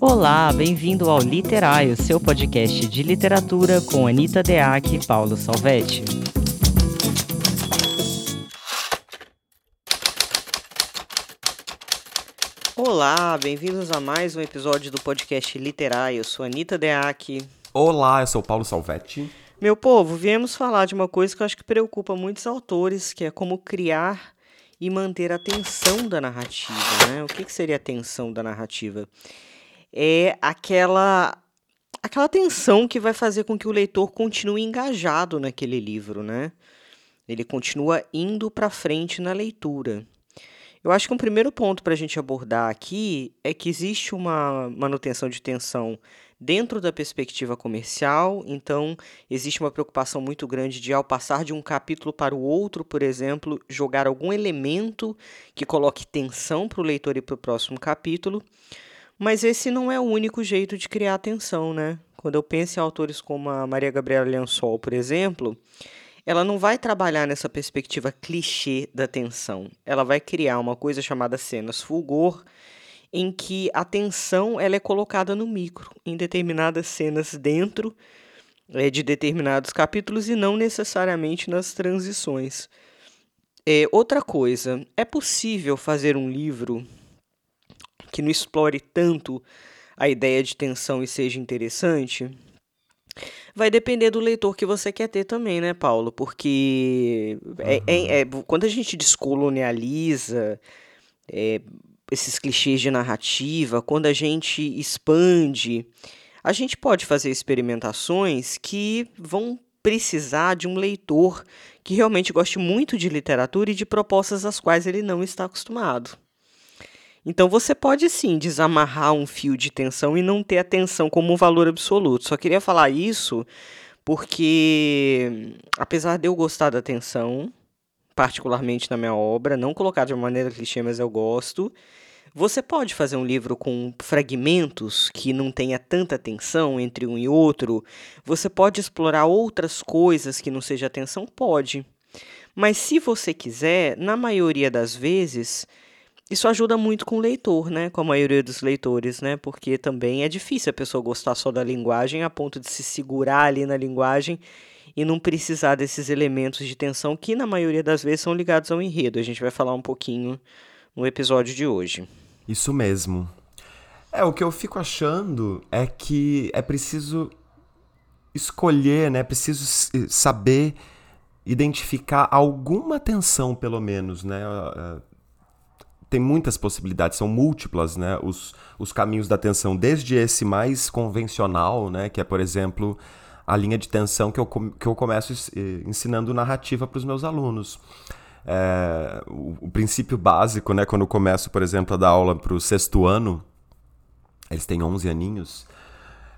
Olá, bem-vindo ao Literário, seu podcast de literatura com Anita Deac e Paulo Salvetti. Olá, bem-vindos a mais um episódio do podcast Literário. Eu sou Anita Deac. Olá, eu sou Paulo Salvetti. Meu povo, viemos falar de uma coisa que eu acho que preocupa muitos autores, que é como criar e manter a tensão da narrativa. Né? O que, que seria a tensão da narrativa? É aquela aquela tensão que vai fazer com que o leitor continue engajado naquele livro, né? Ele continua indo para frente na leitura. Eu acho que um primeiro ponto para a gente abordar aqui é que existe uma manutenção de tensão dentro da perspectiva comercial, então existe uma preocupação muito grande de, ao passar de um capítulo para o outro, por exemplo, jogar algum elemento que coloque tensão para o leitor e para o próximo capítulo. Mas esse não é o único jeito de criar tensão, né? Quando eu penso em autores como a Maria Gabriela Lençol, por exemplo, ela não vai trabalhar nessa perspectiva clichê da tensão. Ela vai criar uma coisa chamada cenas fulgor, em que a tensão ela é colocada no micro, em determinadas cenas dentro é, de determinados capítulos e não necessariamente nas transições. É, outra coisa, é possível fazer um livro que não explore tanto a ideia de tensão e seja interessante? Vai depender do leitor que você quer ter também, né, Paulo? Porque é, é, é, quando a gente descolonializa, é, esses clichês de narrativa, quando a gente expande, a gente pode fazer experimentações que vão precisar de um leitor que realmente goste muito de literatura e de propostas às quais ele não está acostumado. Então você pode sim desamarrar um fio de tensão e não ter a tensão como um valor absoluto. Só queria falar isso porque, apesar de eu gostar da tensão, particularmente na minha obra, não colocar de uma maneira clichê, mas eu gosto. Você pode fazer um livro com fragmentos que não tenha tanta tensão entre um e outro. Você pode explorar outras coisas que não seja tensão? Pode. Mas se você quiser, na maioria das vezes, isso ajuda muito com o leitor, né? Com a maioria dos leitores, né? Porque também é difícil a pessoa gostar só da linguagem a ponto de se segurar ali na linguagem e não precisar desses elementos de tensão que na maioria das vezes são ligados ao enredo. A gente vai falar um pouquinho no episódio de hoje. Isso mesmo. É, o que eu fico achando é que é preciso escolher, né? É preciso saber identificar alguma tensão, pelo menos, né? Tem muitas possibilidades, são múltiplas, né? Os, os caminhos da tensão, desde esse mais convencional, né? Que é, por exemplo, a linha de tensão que eu, que eu começo ensinando narrativa para os meus alunos. É, o, o, princípio básico, né, quando eu começo, por exemplo, a dar aula para o sexto ano, eles têm 11 aninhos,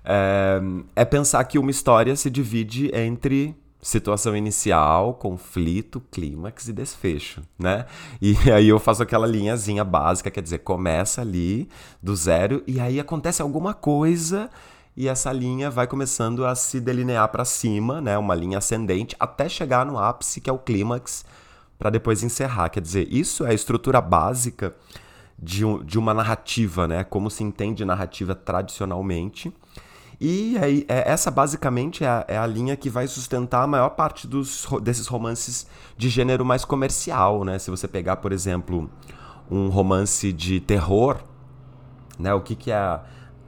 é, é pensar que uma história se divide entre situação inicial, conflito, clímax e desfecho, né? E aí eu faço aquela linhazinha básica, quer dizer, começa ali do zero e aí acontece alguma coisa e essa linha vai começando a se delinear para cima, né, uma linha ascendente, até chegar no ápice, que é o clímax, para depois encerrar. Quer dizer, isso é a estrutura básica de, um, de uma narrativa, né, como se entende narrativa tradicionalmente. E aí, é, essa basicamente é a, é a, linha que vai sustentar a maior parte dos, desses romances de gênero mais comercial, né? Se você pegar, por exemplo, um romance de terror, né? O que, que é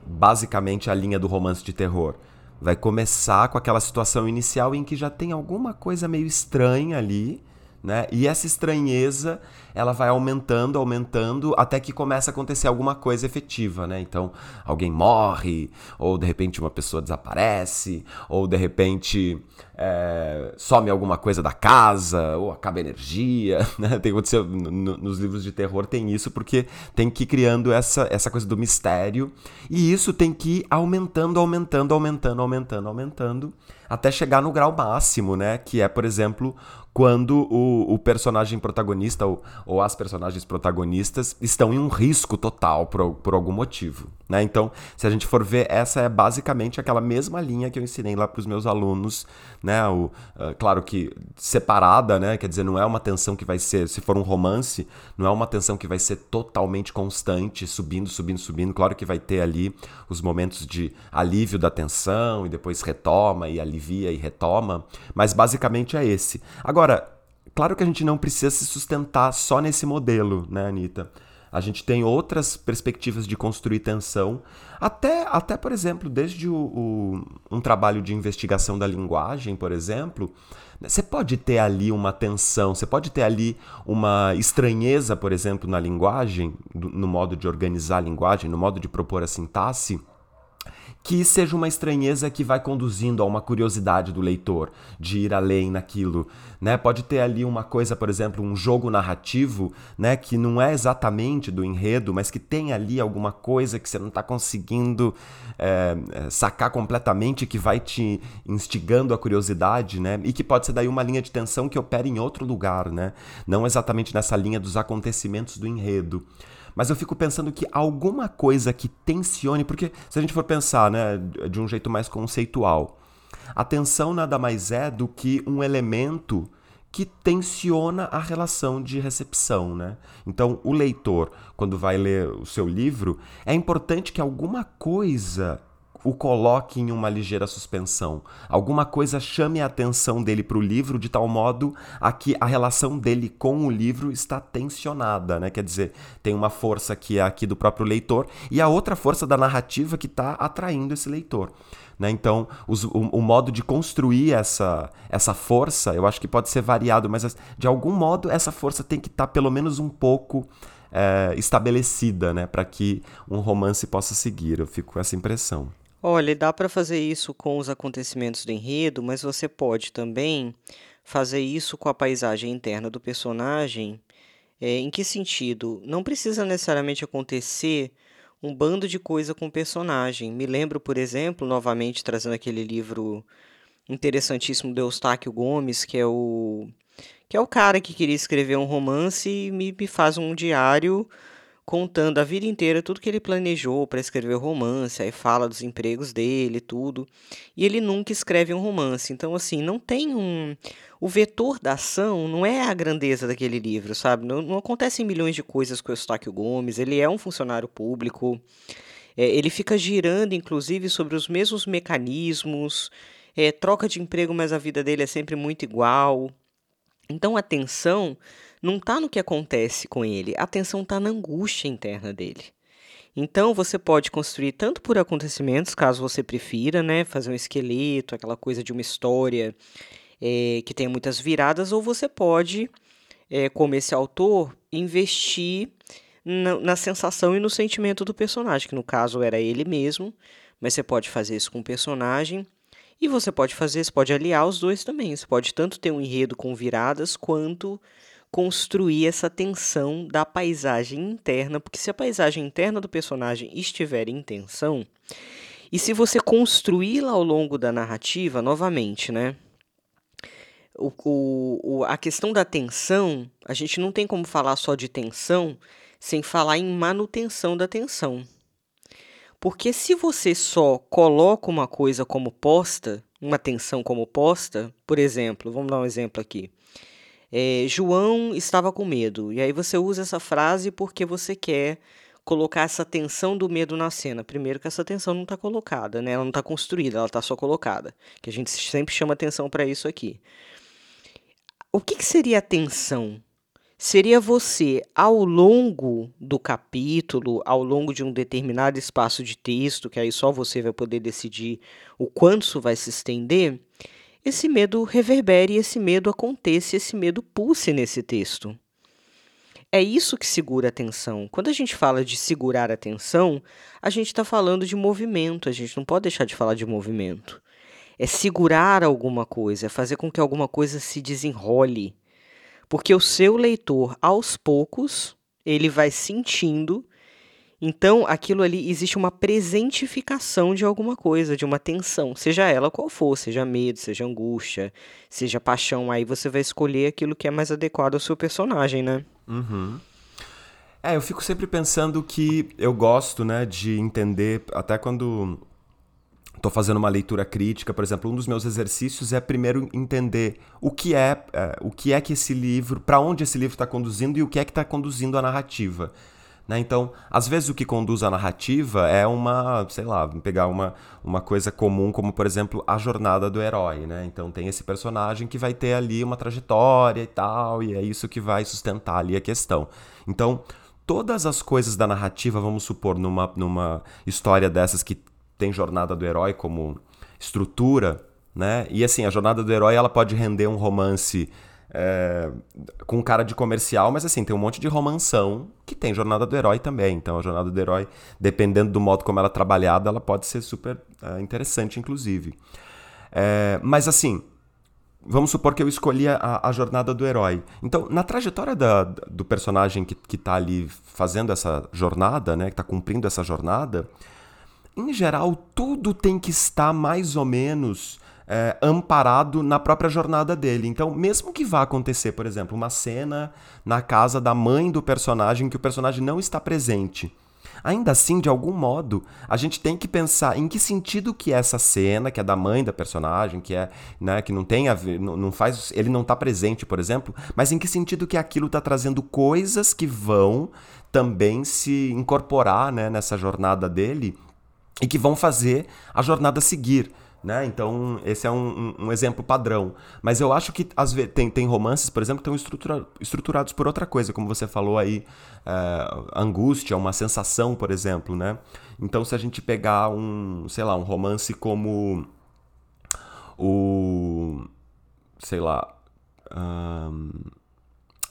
basicamente a linha do romance de terror. Vai começar com aquela situação inicial em que já tem alguma coisa meio estranha ali, né? E essa estranheza, ela vai aumentando, aumentando, até que começa a acontecer alguma coisa efetiva, né? Então, alguém morre, ou de repente uma pessoa desaparece, ou de repente é, some alguma coisa da casa, ou acaba energia, né? Tem acontecido no, nos livros de terror tem isso porque tem que ir criando essa, essa coisa do mistério, e isso tem que ir aumentando, aumentando, aumentando, aumentando, aumentando, até chegar no grau máximo, né? Que é, por exemplo, quando o, o personagem protagonista ou, ou, as personagens protagonistas estão em um risco total por, por algum motivo. Né? Então, se a gente for ver, essa é basicamente aquela mesma linha que eu ensinei lá para os meus alunos. Né? O, uh, claro que separada, né? quer dizer, não é uma tensão que vai ser, se for um romance, não é uma tensão que vai ser totalmente constante, subindo, subindo, subindo. Claro que vai ter ali os momentos de alívio da tensão e depois retoma e alivia e retoma, mas basicamente é esse. Agora, Agora, claro que a gente não precisa se sustentar só nesse modelo, né, Anitta? A gente tem outras perspectivas de construir tensão, até, até por exemplo, desde o, o, um trabalho de investigação da linguagem, por exemplo, você pode ter ali uma tensão, você pode ter ali uma estranheza, por exemplo, na linguagem, no modo de organizar a linguagem, no modo de propor a sintaxe, que seja uma estranheza que vai conduzindo a uma curiosidade do leitor de ir além naquilo, né? Pode ter ali uma coisa, por exemplo, um jogo narrativo, né, que não é exatamente do enredo, mas que tem ali alguma coisa que você não está conseguindo é, sacar completamente, que vai te instigando a curiosidade, né? E que pode ser daí uma linha de tensão que opera em outro lugar, né? Não exatamente nessa linha dos acontecimentos do enredo. Mas eu fico pensando que alguma coisa que tensione, porque se a gente for pensar né, de um jeito mais conceitual, a tensão nada mais é do que um elemento que tensiona a relação de recepção, né? Então, o leitor, quando vai ler o seu livro, é importante que alguma coisa o coloque em uma ligeira suspensão. Alguma coisa chame a atenção dele para o livro de tal modo a que a relação dele com o livro está tensionada, né? Quer dizer, tem uma força que é aqui do próprio leitor e a outra força da narrativa que está atraindo esse leitor. Né? Então, os, o, o, modo de construir essa, essa força, eu acho que pode ser variado, mas de algum modo essa força tem que estar tá pelo menos um pouco é, estabelecida, né? Para que um romance possa seguir. Eu fico com essa impressão. Olha, dá para fazer isso com os acontecimentos do enredo, mas você pode também fazer isso com a paisagem interna do personagem. É, em que sentido? Não precisa necessariamente acontecer um bando de coisa com o personagem. Me lembro, por exemplo, novamente trazendo aquele livro interessantíssimo do Eustáquio Gomes, que é o que é o cara que queria escrever um romance e me, me faz um diário contando a vida inteira tudo que ele planejou para escrever o romance, aí fala dos empregos dele, tudo. E ele nunca escreve um romance. Então, assim, não tem um. O vetor da ação não é a grandeza daquele livro, sabe? Não, não acontecem milhões de coisas com o Eustáquio Gomes, ele é um funcionário público. É, ele fica girando, inclusive, sobre os mesmos mecanismos. É, troca de emprego, mas a vida dele é sempre muito igual. Então a tensão não está no que acontece com ele, a tensão está na angústia interna dele. Então você pode construir tanto por acontecimentos, caso você prefira, né, fazer um esqueleto, aquela coisa de uma história é, que tem muitas viradas, ou você pode, é, como esse autor, investir na, na, sensação e no sentimento do personagem, que no caso era ele mesmo, mas você pode fazer isso com o personagem e você pode fazer, você pode aliar os dois também. Você pode tanto ter um enredo com viradas quanto construir essa tensão da paisagem interna, porque se a paisagem interna do personagem estiver em tensão, e se você construí-la ao longo da narrativa, novamente, né? O, o, a questão da tensão, a gente não tem como falar só de tensão sem falar em manutenção da tensão. Porque se você só coloca uma coisa como posta, uma tensão como posta, por exemplo, vamos dar um exemplo aqui. É, João estava com medo. E aí você usa essa frase porque você quer colocar essa tensão do medo na cena. Primeiro que essa tensão não está colocada, né? Ela não está construída, ela está só colocada. Que a gente sempre chama atenção para isso aqui. O que, que seria a tensão? Seria você, ao longo do capítulo, ao longo de um determinado espaço de texto, que aí só você vai poder decidir o quanto isso vai se estender, esse medo reverbere, esse medo aconteça, esse medo pulse nesse texto. É isso que segura a atenção. Quando a gente fala de segurar a atenção, a gente está falando de movimento, a gente não pode deixar de falar de movimento. É segurar alguma coisa, é fazer com que alguma coisa se desenrole. Porque o seu leitor, aos poucos, ele vai sentindo Então, aquilo ali existe uma presentificação de alguma coisa, de uma tensão, seja ela qual for, seja medo, seja angústia, seja paixão. Aí você vai escolher aquilo que é mais adequado ao seu personagem, né? Uhum. É, eu fico sempre pensando que eu gosto, né, de entender, até quando estou fazendo uma leitura crítica, por exemplo, um dos meus exercícios é primeiro entender o que é, é o que é que esse livro, para onde esse livro está conduzindo e o que é que está conduzindo a narrativa. Né? Então, às vezes o que conduz a narrativa é uma, sei lá, pegar uma, uma coisa comum, como por exemplo a jornada do herói. Né? Então, tem esse personagem que vai ter ali uma trajetória e tal, e é isso que vai sustentar ali a questão. Então, todas as coisas da narrativa, vamos supor, numa, numa história dessas que tem jornada do herói como estrutura, né? E assim, a jornada do herói ela pode render um romance é, com cara de comercial, mas assim, tem um monte de romanção que tem Jornada do Herói também. Então, a Jornada do Herói, dependendo do modo como ela é trabalhada, ela pode ser super é, interessante, inclusive. É, mas assim, vamos supor que eu escolhi a, a, Jornada do Herói. Então, na trajetória da, do personagem que, que tá ali fazendo essa jornada, né, que está cumprindo essa jornada, em geral, tudo tem que estar mais ou menos é, amparado na própria jornada dele. Então, mesmo que vá acontecer, por exemplo, uma cena na casa da mãe do personagem que o personagem não está presente. Ainda assim, de algum modo, a gente tem que pensar em que sentido que é essa cena, que é da mãe da personagem, que é, né, que não tem a ver, não, não faz, ele não está presente, por exemplo, mas em que sentido que aquilo está trazendo coisas que vão também se incorporar, né, nessa jornada dele e que vão fazer a jornada seguir. Né? Então, esse é um, um, um, exemplo padrão. Mas eu acho que às vezes, tem, tem romances, por exemplo, que estão estrutura, estruturados por outra coisa, como você falou aí, é, angústia, uma sensação, por exemplo. Né? Então, se a gente pegar um, sei lá, um romance como o. sei lá.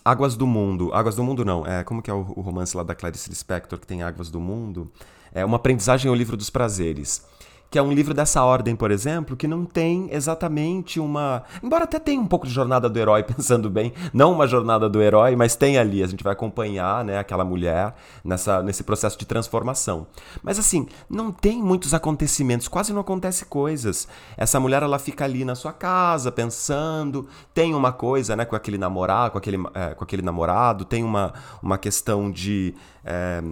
Águas do Mundo. Águas do Mundo não. É, como que é o, o romance lá da Clarice Lispector que tem Águas do Mundo? É uma aprendizagem ao livro dos prazeres que é um livro dessa ordem, por exemplo, que não tem exatamente uma. Embora até tenha um pouco de jornada do herói, pensando bem, não uma jornada do herói, mas tem ali, a gente vai acompanhar né, aquela mulher nessa, nesse processo de transformação. Mas assim, não tem muitos acontecimentos, quase não acontece coisas. Essa mulher ela fica ali na sua casa, pensando, tem uma coisa né, com aquele namorado, com aquele, é, com aquele namorado, tem uma, uma questão de. É,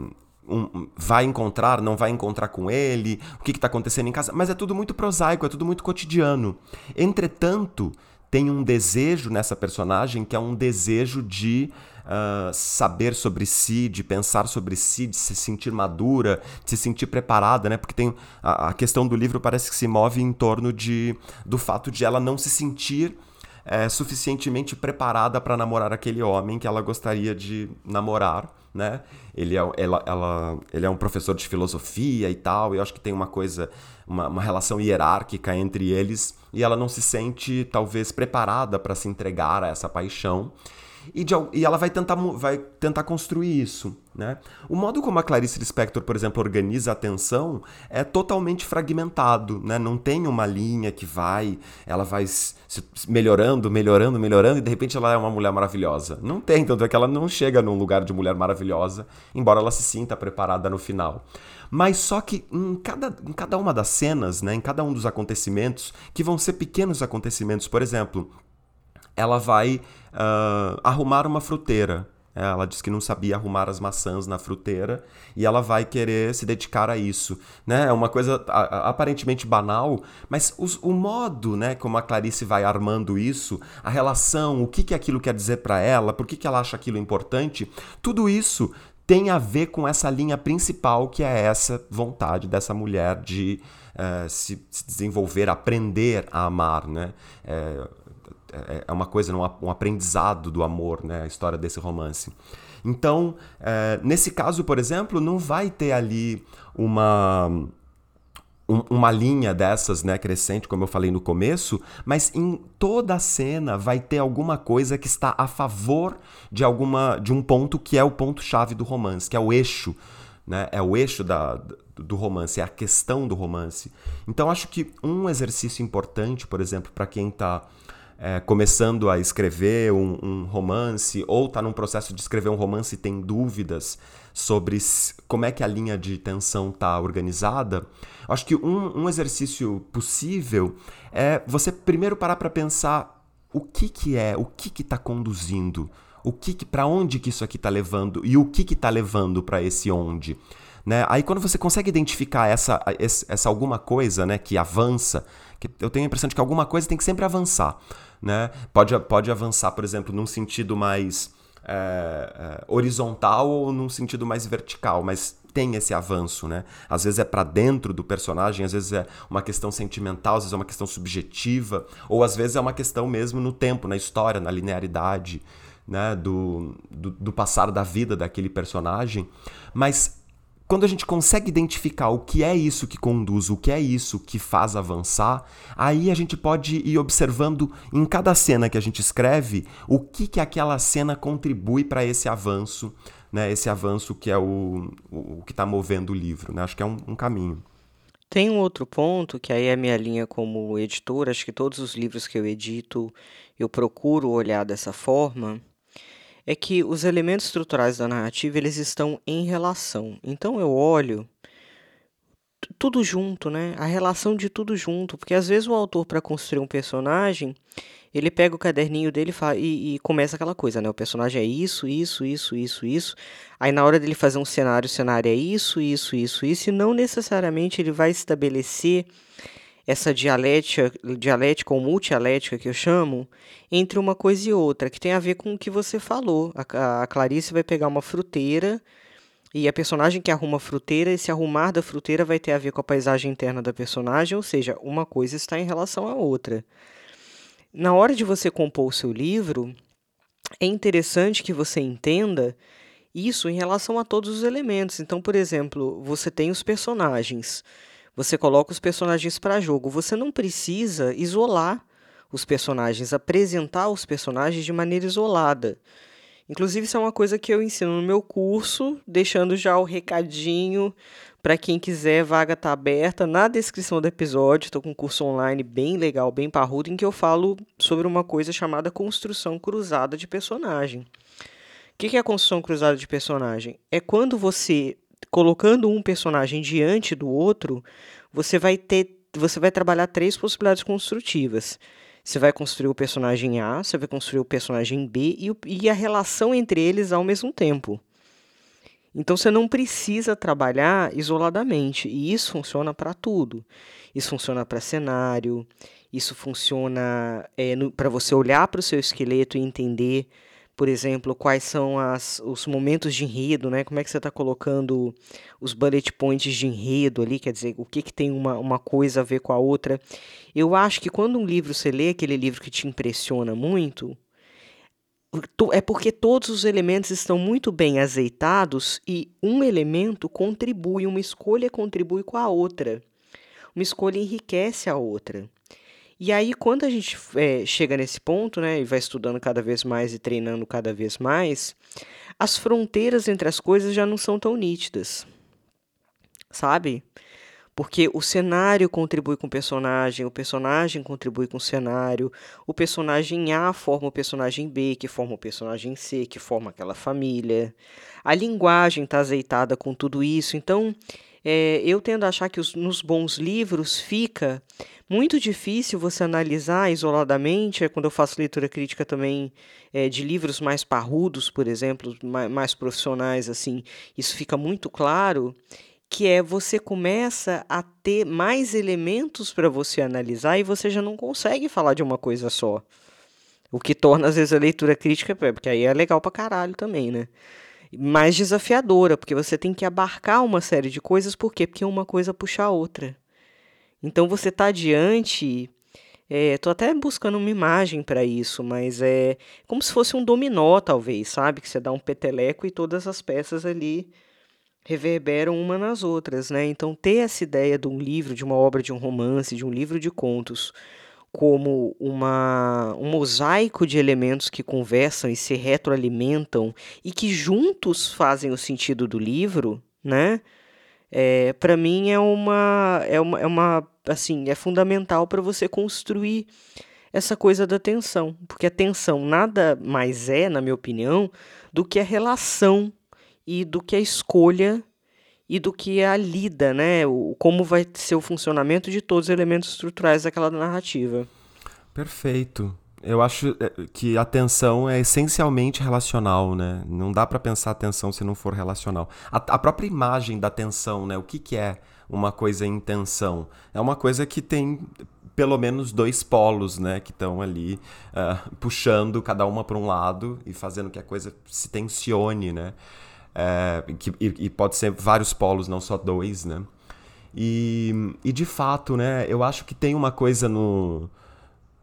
um, vai encontrar, não vai encontrar com ele, o que está acontecendo em casa, mas é tudo muito prosaico, é tudo muito cotidiano. Entretanto, tem um desejo nessa personagem que é um desejo de uh, saber sobre si, de pensar sobre si, de se sentir madura, de se sentir preparada, né? Porque tem a, a questão do livro parece que se move em torno de, do fato de ela não se sentir é, suficientemente preparada para namorar aquele homem que ela gostaria de namorar né? Ele é, ela, ela, ele é um professor de filosofia e tal, e eu acho que tem uma coisa, uma, uma relação hierárquica entre eles, e ela não se sente, talvez, preparada para se entregar a essa paixão. E, de, e, ela vai tentar, vai tentar construir isso. Né? O modo como a Clarice Lispector, por exemplo, organiza a atenção é totalmente fragmentado. Né? Não tem uma linha que vai, ela vai melhorando, melhorando, melhorando, e de repente ela é uma mulher maravilhosa. Não tem, tanto é que ela não chega num lugar de mulher maravilhosa, embora ela se sinta preparada no final. Mas só que em cada, em cada uma das cenas, né, em cada um dos acontecimentos, que vão ser pequenos acontecimentos, por exemplo, ela vai uh, arrumar uma fruteira. É, ela diz que não sabia arrumar as maçãs na fruteira e ela vai querer se dedicar a isso. Né? É uma coisa aparentemente banal, mas os, o modo né, como a Clarice vai armando isso, a relação, o que, que aquilo quer dizer para ela, por que, que ela acha aquilo importante, tudo isso tem a ver com essa linha principal que é essa vontade dessa mulher de uh, se, se, desenvolver, aprender a amar. Né? É, é, é uma coisa, um aprendizado do amor, né? A história desse romance. Então, é, nesse caso, por exemplo, não vai ter ali uma uma linha dessas, né, crescente, como eu falei no começo, mas em toda a cena vai ter alguma coisa que está a favor de alguma de um ponto que é o ponto chave do romance, que é o eixo, né? É o eixo da, do romance, é a questão do romance. Então acho que um exercício importante, por exemplo, para quem está é, começando a escrever um, um romance ou está num processo de escrever um romance e tem dúvidas sobre como é que a linha de tensão está organizada, acho que um, um exercício possível é você primeiro parar para pensar o que, que é, o que está conduzindo, o que, que para onde que isso aqui está levando e o que está levando para esse onde. Né? Aí quando você consegue identificar essa, essa alguma coisa né, que avança, que eu tenho a impressão de que alguma coisa tem que sempre avançar. Né? Pode, pode avançar, por exemplo, num sentido mais é, é, horizontal ou num sentido mais vertical, mas tem esse avanço, né? Às vezes é para dentro do personagem, às vezes é uma questão sentimental, às vezes é uma questão subjetiva, ou às vezes é uma questão mesmo no tempo, na história, na linearidade, né? Do, do, do passar da vida daquele personagem. Mas quando a gente consegue identificar o que é isso que conduz, o que é isso que faz avançar, aí a gente pode ir observando em cada cena que a gente escreve o que que aquela cena contribui para esse avanço, né? Esse avanço que é o, o, que está movendo o livro, né? Acho que é um, um caminho. Tem um outro ponto, que aí é minha linha como editor, acho que todos os livros que eu edito eu procuro olhar dessa forma, é que os elementos estruturais da narrativa eles estão em relação. Então eu olho tudo junto, né? A relação de tudo junto, porque às vezes o autor para construir um personagem ele pega o caderninho dele e, e, começa aquela coisa, né? O personagem é isso, isso, isso, isso, isso. Aí na hora dele fazer um cenário, o cenário é isso, isso, isso, isso, e não necessariamente ele vai estabelecer essa dialética, dialética ou multialética que eu chamo, entre uma coisa e outra, que tem a ver com o que você falou. A, a Clarice vai pegar uma fruteira e a personagem que arruma a fruteira, esse arrumar da fruteira vai ter a ver com a paisagem interna da personagem, ou seja, uma coisa está em relação à outra. Na hora de você compor o seu livro, é interessante que você entenda isso em relação a todos os elementos. Então, por exemplo, você tem os personagens. Você coloca os personagens para jogo. Você não precisa isolar os personagens, apresentar os personagens de maneira isolada. Inclusive, isso é uma coisa que eu ensino no meu curso, deixando já o recadinho para quem quiser, vaga tá aberta na descrição do episódio. Estou com um curso online bem legal, bem parrudo, em que eu falo sobre uma coisa chamada construção cruzada de personagem. O que é a construção cruzada de personagem? É quando você colocando um personagem diante do outro, você vai ter, você vai trabalhar três possibilidades construtivas. Você vai construir o personagem A, você vai construir o personagem B e, e a relação entre eles ao mesmo tempo. Então você não precisa trabalhar isoladamente, e isso funciona para tudo. Isso funciona para cenário, isso funciona é, para você olhar para o seu esqueleto e entender por exemplo, quais são as, os momentos de enredo, né? Como é que você está colocando os bullet points de enredo ali, quer dizer, o que, que tem uma, uma coisa a ver com a outra. Eu acho que quando um livro você lê aquele livro que te impressiona muito, é porque todos os elementos estão muito bem azeitados e um elemento contribui, uma escolha contribui com a outra. Uma escolha enriquece a outra. E aí, quando a gente é, chega nesse ponto, né, e vai estudando cada vez mais e treinando cada vez mais, as fronteiras entre as coisas já não são tão nítidas, sabe? Porque o cenário contribui com o personagem, o personagem contribui com o cenário, o personagem A forma o personagem B, que forma o personagem C, que forma aquela família. A linguagem está azeitada com tudo isso, então é, eu tendo a achar que os, nos bons livros fica muito difícil você analisar isoladamente, é quando eu faço leitura crítica também é, de livros mais parrudos, por exemplo, mais, mais profissionais, assim, isso fica muito claro, que é você começa a ter mais elementos para você analisar e você já não consegue falar de uma coisa só. O que torna, às vezes, a leitura crítica, porque aí é legal pra caralho também, né? Mais desafiadora, porque você tem que abarcar uma série de coisas, por quê? Porque uma coisa puxa a outra. Então você está diante. Estou é, até buscando uma imagem para isso, mas é como se fosse um dominó, talvez, sabe? Que você dá um peteleco e todas as peças ali reverberam uma nas outras, né? Então ter essa ideia de um livro, de uma obra de um romance, de um livro de contos, como uma, um mosaico de elementos que conversam e se retroalimentam e que juntos fazem o sentido do livro, né? é, para mim é uma, é uma, é uma, assim, é fundamental para você construir essa coisa da tensão, porque a tensão nada mais é, na minha opinião, do que a relação e do que a escolha e do que a lida, né? O, como vai ser o funcionamento de todos os elementos estruturais daquela narrativa. Perfeito. Eu acho é, que a tensão é essencialmente relacional, né? Não dá para pensar a tensão se não for relacional. A, a, própria imagem da tensão, né? O que, que é uma coisa em tensão? É uma coisa que tem pelo menos dois polos, né? Que estão ali uh, puxando cada uma para um lado e fazendo que a coisa se tensione, né? É, que, e, e, pode ser vários polos, não só dois, né? E, e de fato, né? Eu acho que tem uma coisa no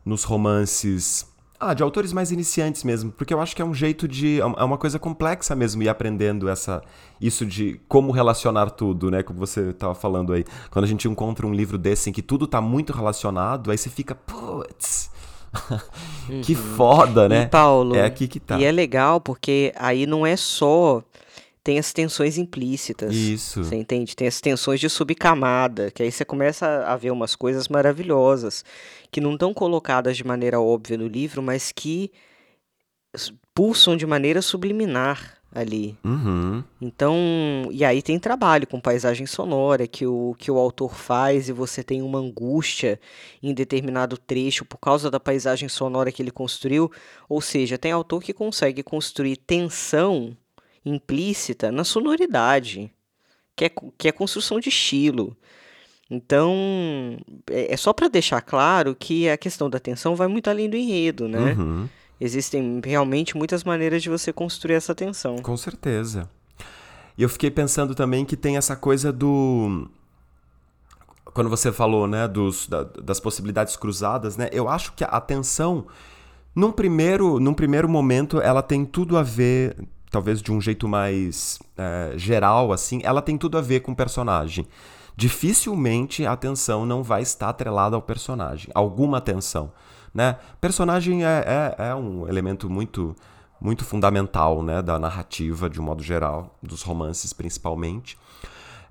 nos romances. Ah, de autores mais iniciantes mesmo, porque eu acho que é um jeito de. É, é uma coisa complexa mesmo ir aprendendo essa, isso de como relacionar tudo, né? Como você estava falando aí. Quando a gente encontra um livro desse em que tudo está muito relacionado, aí você fica, putz. que uhum. foda, né? E Paulo, é aqui que tá. E é legal porque aí não é só tem as tensões implícitas. Isso. Você entende? Tem as tensões de subcamada, que aí você começa a ver umas coisas maravilhosas, que não estão colocadas de maneira óbvia no livro, mas que pulsam de maneira subliminar ali. Uhum. Então, e aí tem trabalho com paisagem sonora que o, que o autor faz e você tem uma angústia em determinado trecho por causa da paisagem sonora que ele construiu. Ou seja, tem autor que consegue construir tensão implícita na sonoridade, que é, que é construção de estilo. Então, é, é só para deixar claro que a questão da tensão vai muito além do enredo, né? Uhum. Existem realmente muitas maneiras de você construir essa tensão. Com certeza. E eu fiquei pensando também que tem essa coisa do. Quando você falou, né, dos, da, das possibilidades cruzadas, né? Eu acho que a tensão, num primeiro, num primeiro momento, ela tem tudo a ver talvez de um jeito mais é, geral, assim, ela tem tudo a ver com o personagem. Dificilmente a atenção não vai estar atrelada ao personagem. Alguma atenção, né? Personagem é, é, é um elemento muito muito fundamental, né, da narrativa de um modo geral, dos romances principalmente.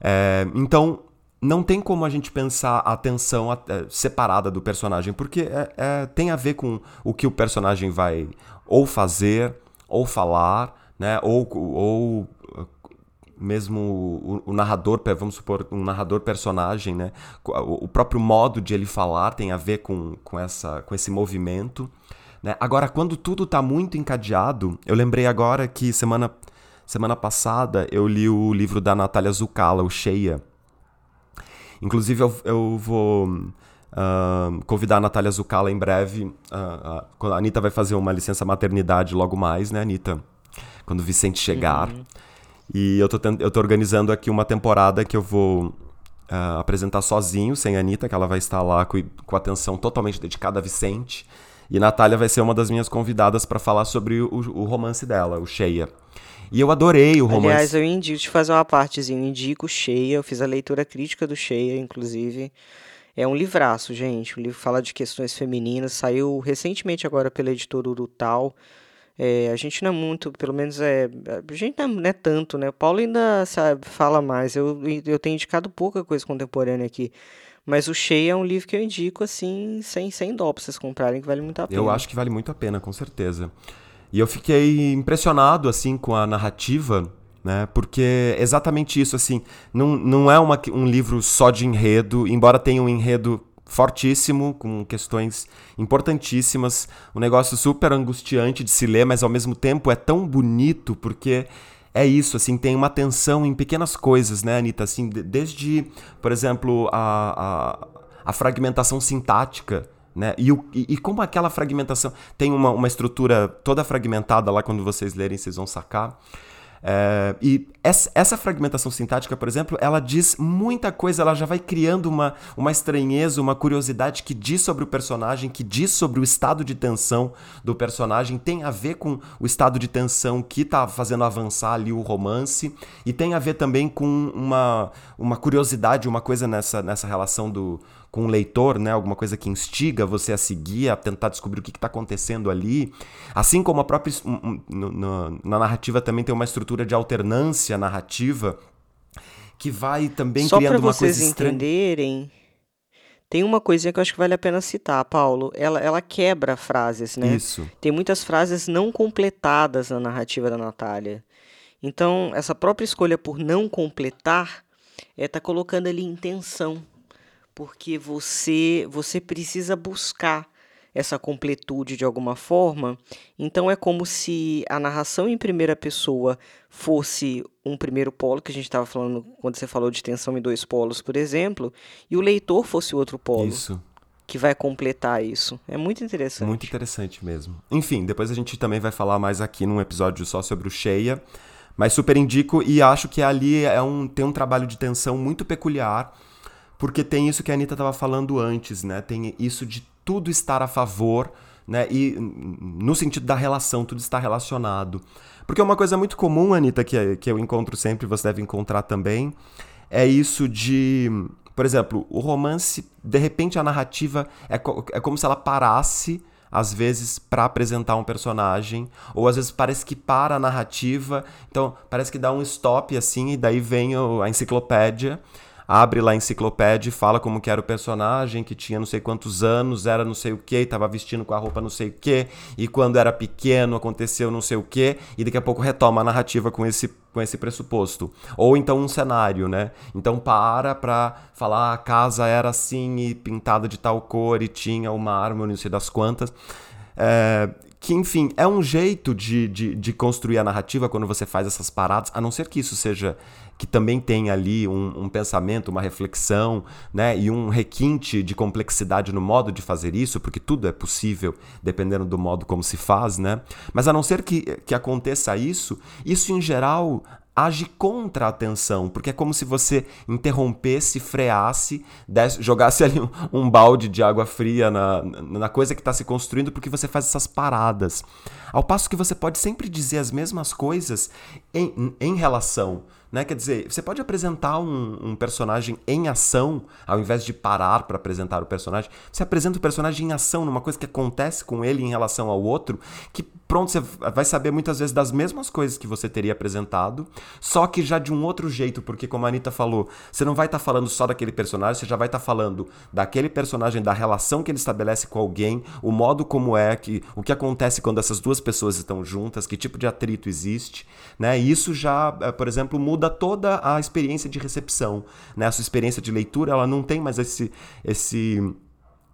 É, então não tem como a gente pensar a atenção é, separada do personagem, porque é, é, tem a ver com o que o personagem vai ou fazer ou falar, né? Ou, ou mesmo o, o, narrador, vamos supor, um narrador personagem, né? O, o, próprio modo de ele falar tem a ver com, com, essa, com esse movimento. Né? Agora, quando tudo está muito encadeado, eu lembrei agora que semana, semana passada eu li o livro da Natália Zucala, o Cheia. Inclusive, eu, eu vou uh, convidar a Natália Zucala em breve. Uh, uh, a Anitta vai fazer uma licença maternidade logo mais, né, Anitta? Quando o Vicente chegar. Uhum. E eu tô, eu tô organizando aqui uma temporada que eu vou uh, apresentar sozinho, sem a Anitta, que ela vai estar lá com, com atenção totalmente dedicada a Vicente. E a Natália vai ser uma das minhas convidadas para falar sobre o, o, romance dela, o Cheia. E eu adorei o romance. Aliás, eu indico te fazer uma partezinha. Eu indico Cheia, eu fiz a leitura crítica do Cheia, inclusive. É um livraço, gente. O livro fala de questões femininas. Saiu recentemente agora pela editora Urutal. É, a gente não é muito, pelo menos é, a gente não é, tanto, né? O Paulo ainda sabe, fala mais. Eu, eu tenho indicado pouca coisa contemporânea aqui. Mas o Cheia é um livro que eu indico, assim, sem, sem dó pra vocês comprarem, que vale muito a pena. Eu acho que vale muito a pena, com certeza. E eu fiquei impressionado, assim, com a narrativa, né? Porque é exatamente isso, assim, não, não é uma, um livro só de enredo, embora tenha um enredo fortíssimo, com questões importantíssimas, um negócio super angustiante de se ler, mas ao mesmo tempo é tão bonito porque é isso, assim, tem uma atenção em pequenas coisas, né, Anitta? Assim, desde, por exemplo, a, a, a fragmentação sintática, né? E, o, e, e, como aquela fragmentação tem uma, uma estrutura toda fragmentada lá, quando vocês lerem, vocês vão sacar. É, e essa fragmentação sintática, por exemplo, ela diz muita coisa, ela já vai criando uma, uma estranheza, uma curiosidade que diz sobre o personagem, que diz sobre o estado de tensão do personagem, tem a ver com o estado de tensão que está fazendo avançar ali o romance, e tem a ver também com uma, uma curiosidade, uma coisa nessa, nessa relação do, com o leitor, né? Alguma coisa que instiga você a seguir, a tentar descobrir o que está acontecendo ali. Assim como a própria. na narrativa também tem uma estrutura de alternância narrativa que vai também Só criando uma coisa vocês entenderem, Tem uma coisinha que eu acho que vale a pena citar, Paulo. Ela, ela quebra frases, né? Isso. Tem muitas frases não completadas na narrativa da Natália. Então, essa própria escolha por não completar é tá colocando ali intenção, porque você você precisa buscar essa completude de alguma forma. Então é como se a narração em primeira pessoa fosse um primeiro polo, que a gente estava falando quando você falou de tensão em dois polos, por exemplo, e o leitor fosse o outro polo. Isso. Que vai completar isso. É muito interessante. Muito interessante mesmo. Enfim, depois a gente também vai falar mais aqui num episódio só sobre o Cheia. Mas super indico e acho que ali é um, tem um trabalho de tensão muito peculiar, porque tem isso que a Anitta estava falando antes, né? Tem isso de tudo estar a favor, né? E no sentido da relação, tudo está relacionado. Porque uma coisa muito comum, Anitta, que, que eu encontro sempre, você deve encontrar também, é isso de. Por exemplo, o romance, de repente a narrativa é, co é como se ela parasse, às vezes, para apresentar um personagem, ou às vezes parece que para a narrativa, então parece que dá um stop assim, e daí vem a enciclopédia abre lá a enciclopédia e fala como que era o personagem, que tinha não sei quantos anos, era não sei o que, estava vestindo com a roupa não sei o que, e quando era pequeno aconteceu não sei o que, e daqui a pouco retoma a narrativa com esse com esse pressuposto. Ou então um cenário, né? Então para pra falar ah, a casa era assim e pintada de tal cor e tinha uma árvore, não sei das quantas. É, que, enfim, é um jeito de, de, de, construir a narrativa quando você faz essas paradas, a não ser que isso seja. Que também tenha ali um, um, pensamento, uma reflexão, né? E um requinte de complexidade no modo de fazer isso, porque tudo é possível dependendo do modo como se faz, né? Mas a não ser que, que aconteça isso, isso em geral age contra a atenção, porque é como se você interrompesse, freasse, desse, jogasse ali um, um, balde de água fria na, na coisa que está se construindo, porque você faz essas paradas. Ao passo que você pode sempre dizer as mesmas coisas em, em relação. Né? Quer dizer, você pode apresentar um, um personagem em ação, ao invés de parar para apresentar o personagem. Você apresenta o personagem em ação, numa coisa que acontece com ele em relação ao outro, que pronto, você vai saber muitas vezes das mesmas coisas que você teria apresentado, só que já de um outro jeito, porque como a Anitta falou, você não vai estar tá falando só daquele personagem, você já vai estar tá falando daquele personagem, da relação que ele estabelece com alguém, o modo como é, que, o que acontece quando essas duas pessoas estão juntas, que tipo de atrito existe, né? E isso já, eh, por exemplo, muda muda toda a experiência de recepção. Né? A sua experiência de leitura ela não tem mais esse, esse,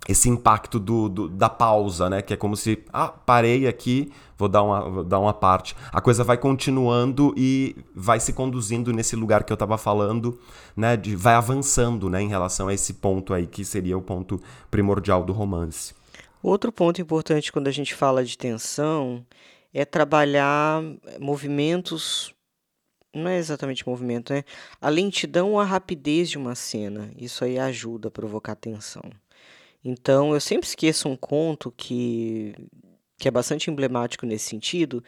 esse impacto do, do, da pausa, né? Que é como se, ah, parei aqui, vou dar, uma, vou dar uma parte. A coisa vai continuando e vai se conduzindo nesse lugar que eu estava falando, né? De, vai avançando, né? Em relação a esse ponto aí, que seria o ponto primordial do romance. Outro ponto importante quando a gente fala de tensão é trabalhar movimentos não é exatamente movimento, né? A lentidão ou a rapidez de uma cena. Isso aí ajuda a provocar tensão. Então, eu sempre esqueço um conto que, que é bastante emblemático nesse sentido,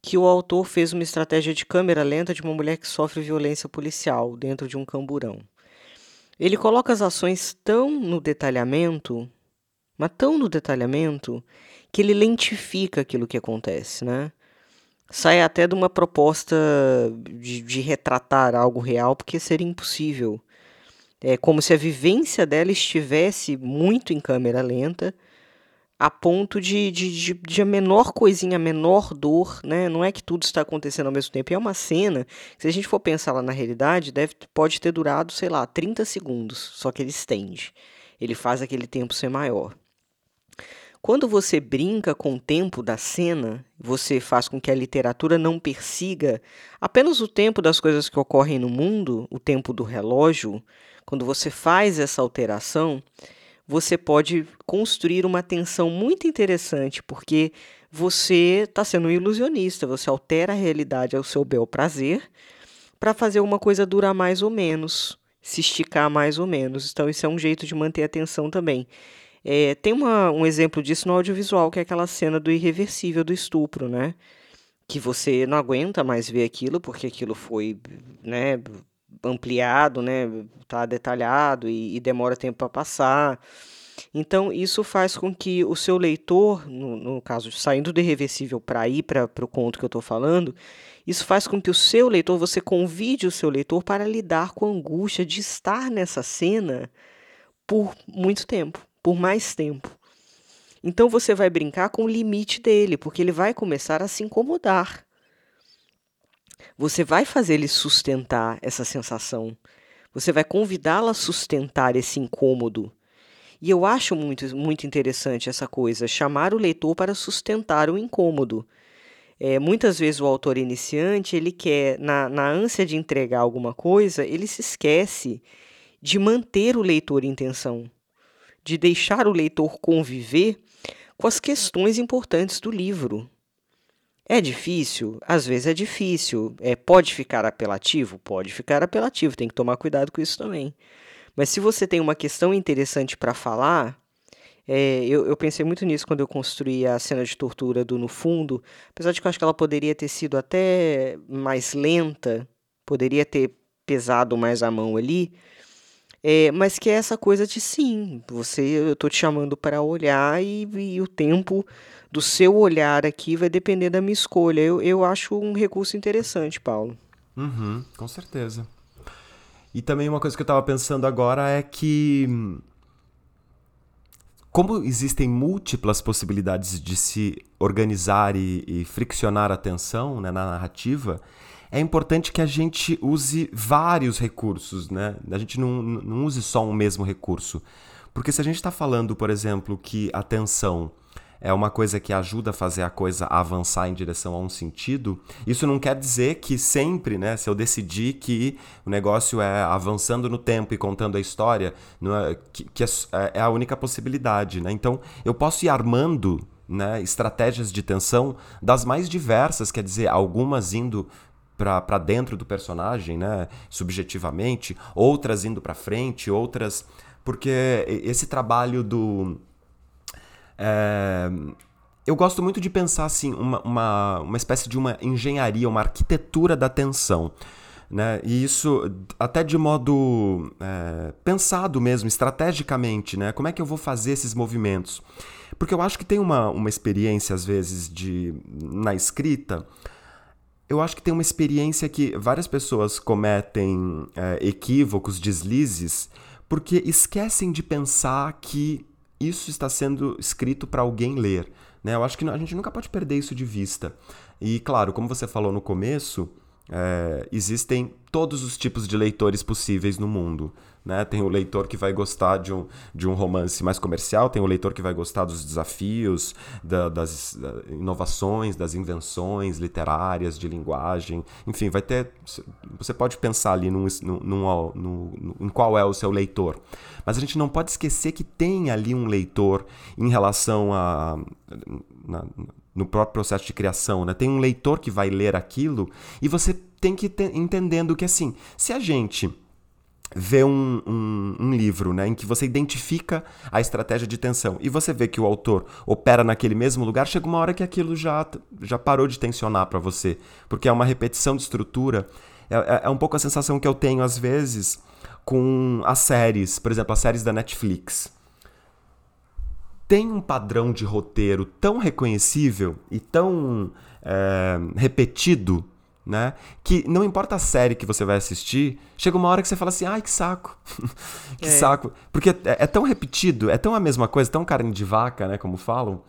que o autor fez uma estratégia de câmera lenta de uma mulher que sofre violência policial dentro de um camburão. Ele coloca as ações tão no detalhamento, mas tão no detalhamento, que ele lentifica aquilo que acontece, né? Sai até de uma proposta de, de retratar algo real, porque seria impossível. É como se a vivência dela estivesse muito em câmera lenta, a ponto de, de, de, de, a menor coisinha, a menor dor, né? Não é que tudo está acontecendo ao mesmo tempo. É uma cena, se a gente for pensar lá na realidade, deve, pode ter durado, sei lá, 30 segundos, só que ele estende. Ele faz aquele tempo ser maior. Quando você brinca com o tempo da cena, você faz com que a literatura não persiga apenas o tempo das coisas que ocorrem no mundo, o tempo do relógio. Quando você faz essa alteração, você pode construir uma tensão muito interessante, porque você está sendo um ilusionista, você altera a realidade ao seu bel prazer para fazer uma coisa durar mais ou menos, se esticar mais ou menos. Então, isso é um jeito de manter a tensão também. É, tem uma, um exemplo disso no audiovisual, que é aquela cena do irreversível do estupro, né? Que você não aguenta mais ver aquilo, porque aquilo foi, né, ampliado, né, tá detalhado e, e demora tempo para passar. Então, isso faz com que o seu leitor, no, no caso, saindo do irreversível para ir para o conto que eu estou falando, isso faz com que o seu leitor, você convide o seu leitor para lidar com a angústia de estar nessa cena por muito tempo, por mais tempo. Então você vai brincar com o limite dele, porque ele vai começar a se incomodar. Você vai fazer ele sustentar essa sensação. Você vai convidá-lo a sustentar esse incômodo. E eu acho muito, muito interessante essa coisa, chamar o leitor para sustentar o incômodo. É, muitas vezes o autor iniciante, ele quer, na, na ânsia de entregar alguma coisa, ele se esquece de manter o leitor em tensão, de deixar o leitor conviver com as questões importantes do livro. É difícil? Às vezes é difícil. É, pode ficar apelativo? Pode ficar apelativo, tem que tomar cuidado com isso também. Mas se você tem uma questão interessante para falar, é, eu, eu, pensei muito nisso quando eu construí a cena de tortura do No Fundo, apesar de que eu acho que ela poderia ter sido até mais lenta, poderia ter pesado mais a mão ali, é, mas que é essa coisa de sim, você, eu tô te chamando para olhar e, e, o tempo do seu olhar aqui vai depender da minha escolha. Eu, eu acho um recurso interessante, Paulo. Uhum, com certeza. E também uma coisa que eu estava pensando agora é que como existem múltiplas possibilidades de se organizar e, e friccionar a atenção né, na narrativa, é importante que a gente use vários recursos, né? A gente não, não use só um mesmo recurso. Porque se a gente está falando, por exemplo, que atenção é uma coisa que ajuda a fazer a coisa avançar em direção a um sentido, isso não quer dizer que sempre, né, se eu decidir que o negócio é avançando no tempo e contando a história, é, que, que é, é, a única possibilidade. Né? Então, eu posso ir armando né, estratégias de tensão das mais diversas, quer dizer, algumas indo para dentro do personagem, né, subjetivamente, outras indo para frente, outras porque esse trabalho do é, eu gosto muito de pensar assim, uma, uma, uma espécie de uma engenharia, uma arquitetura da atenção. Né? E isso até de modo é, pensado mesmo, estrategicamente, né? Como é que eu vou fazer esses movimentos? Porque eu acho que tem uma, uma experiência, às vezes, de na escrita. Eu acho que tem uma experiência que várias pessoas cometem é, equívocos, deslizes, porque esquecem de pensar que isso está sendo escrito para alguém ler. Né? Eu acho que a gente nunca pode perder isso de vista. E, claro, como você falou no começo, é, existem todos os tipos de leitores possíveis no mundo. Né? Tem o leitor que vai gostar de um, de um romance mais comercial, tem o leitor que vai gostar dos desafios, da, das inovações, das invenções literárias, de linguagem. Enfim, vai ter. Você pode pensar ali num, num, num, num, em qual é o seu leitor. Mas a gente não pode esquecer que tem ali um leitor em relação a. Na, no próprio processo de criação, né? Tem um leitor que vai ler aquilo e você tem que ir entendendo que assim, se a gente vê um, um, um, livro né, em que você identifica a estratégia de tensão e você vê que o autor opera naquele mesmo lugar, chega uma hora que aquilo já, já parou de tensionar para você, porque é uma repetição de estrutura. É, é, é um pouco a sensação que eu tenho às vezes com as séries, por exemplo, as séries da Netflix. Tem um padrão de roteiro tão reconhecível e tão é, repetido né? Que não importa a série que você vai assistir, chega uma hora que você fala assim, ai, que saco. que é. saco. Porque é, é, tão repetido, é tão a mesma coisa, tão carne de vaca, né? Como falam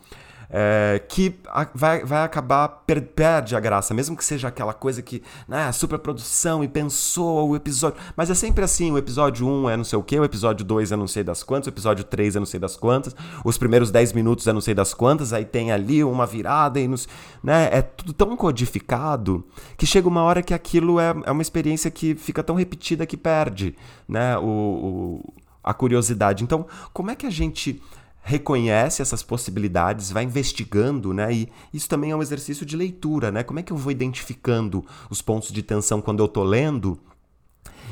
é, que a, vai, vai acabar, per, perde a graça, mesmo que seja aquela coisa que, né, superprodução e pensou o episódio. Mas é sempre assim: o episódio 1 é não sei o que, o episódio 2 é não sei das quantas, o episódio 3 é não sei das quantas, os primeiros 10 minutos é não sei das quantas, aí tem ali uma virada e nos, né, é tudo tão codificado que chega uma hora que aquilo é, é uma experiência que fica tão repetida que perde né, o, o a curiosidade. Então, como é que a gente reconhece essas possibilidades, vai investigando, né? E isso também é um exercício de leitura, né? Como é que eu vou identificando os pontos de tensão quando eu tô lendo?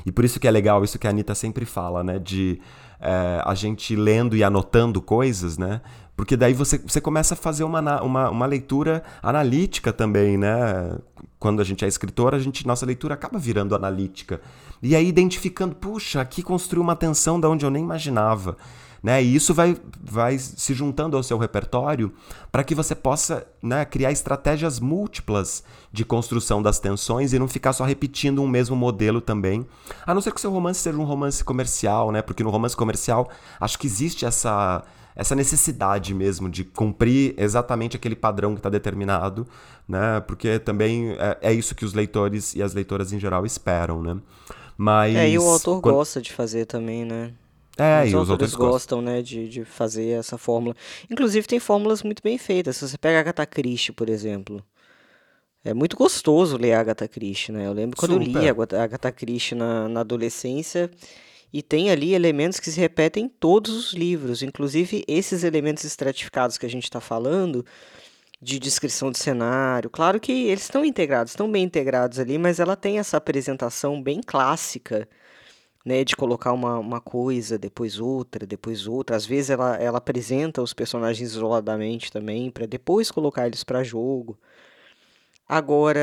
E por isso que é legal isso que a Anitta sempre fala, né? De é, a gente lendo e anotando coisas, né? Porque daí você, você começa a fazer uma, uma, uma leitura analítica também, né? Quando a gente é escritor, a gente, nossa leitura acaba virando analítica. E aí identificando, puxa, aqui construiu uma tensão da onde eu nem imaginava. Né? E isso vai, vai se juntando ao seu repertório para que você possa né, criar estratégias múltiplas de construção das tensões e não ficar só repetindo um mesmo modelo também. A não ser que o seu romance seja um romance comercial, né? Porque no romance comercial acho que existe essa essa necessidade mesmo de cumprir exatamente aquele padrão que está determinado, né? Porque também é, é, isso que os leitores e as leitoras em geral esperam, né? Mas é, e o autor quando... gosta de fazer também, né? É, os e os autores gostam, né, de, de fazer essa fórmula. Inclusive tem fórmulas muito bem feitas. Se você pega a Agatha Christie, por exemplo, é muito gostoso ler a Agatha Christie, né? Eu lembro quando Super. eu li a Agatha Christie na, na adolescência e tem ali elementos que se repetem em todos os livros, inclusive esses elementos estratificados que a gente está falando, de descrição de cenário. Claro que eles estão integrados, estão bem integrados ali, mas ela tem essa apresentação bem clássica né, de colocar uma, uma coisa, depois outra, depois outra. Às vezes ela, ela apresenta os personagens isoladamente também, para depois colocar eles para jogo. Agora,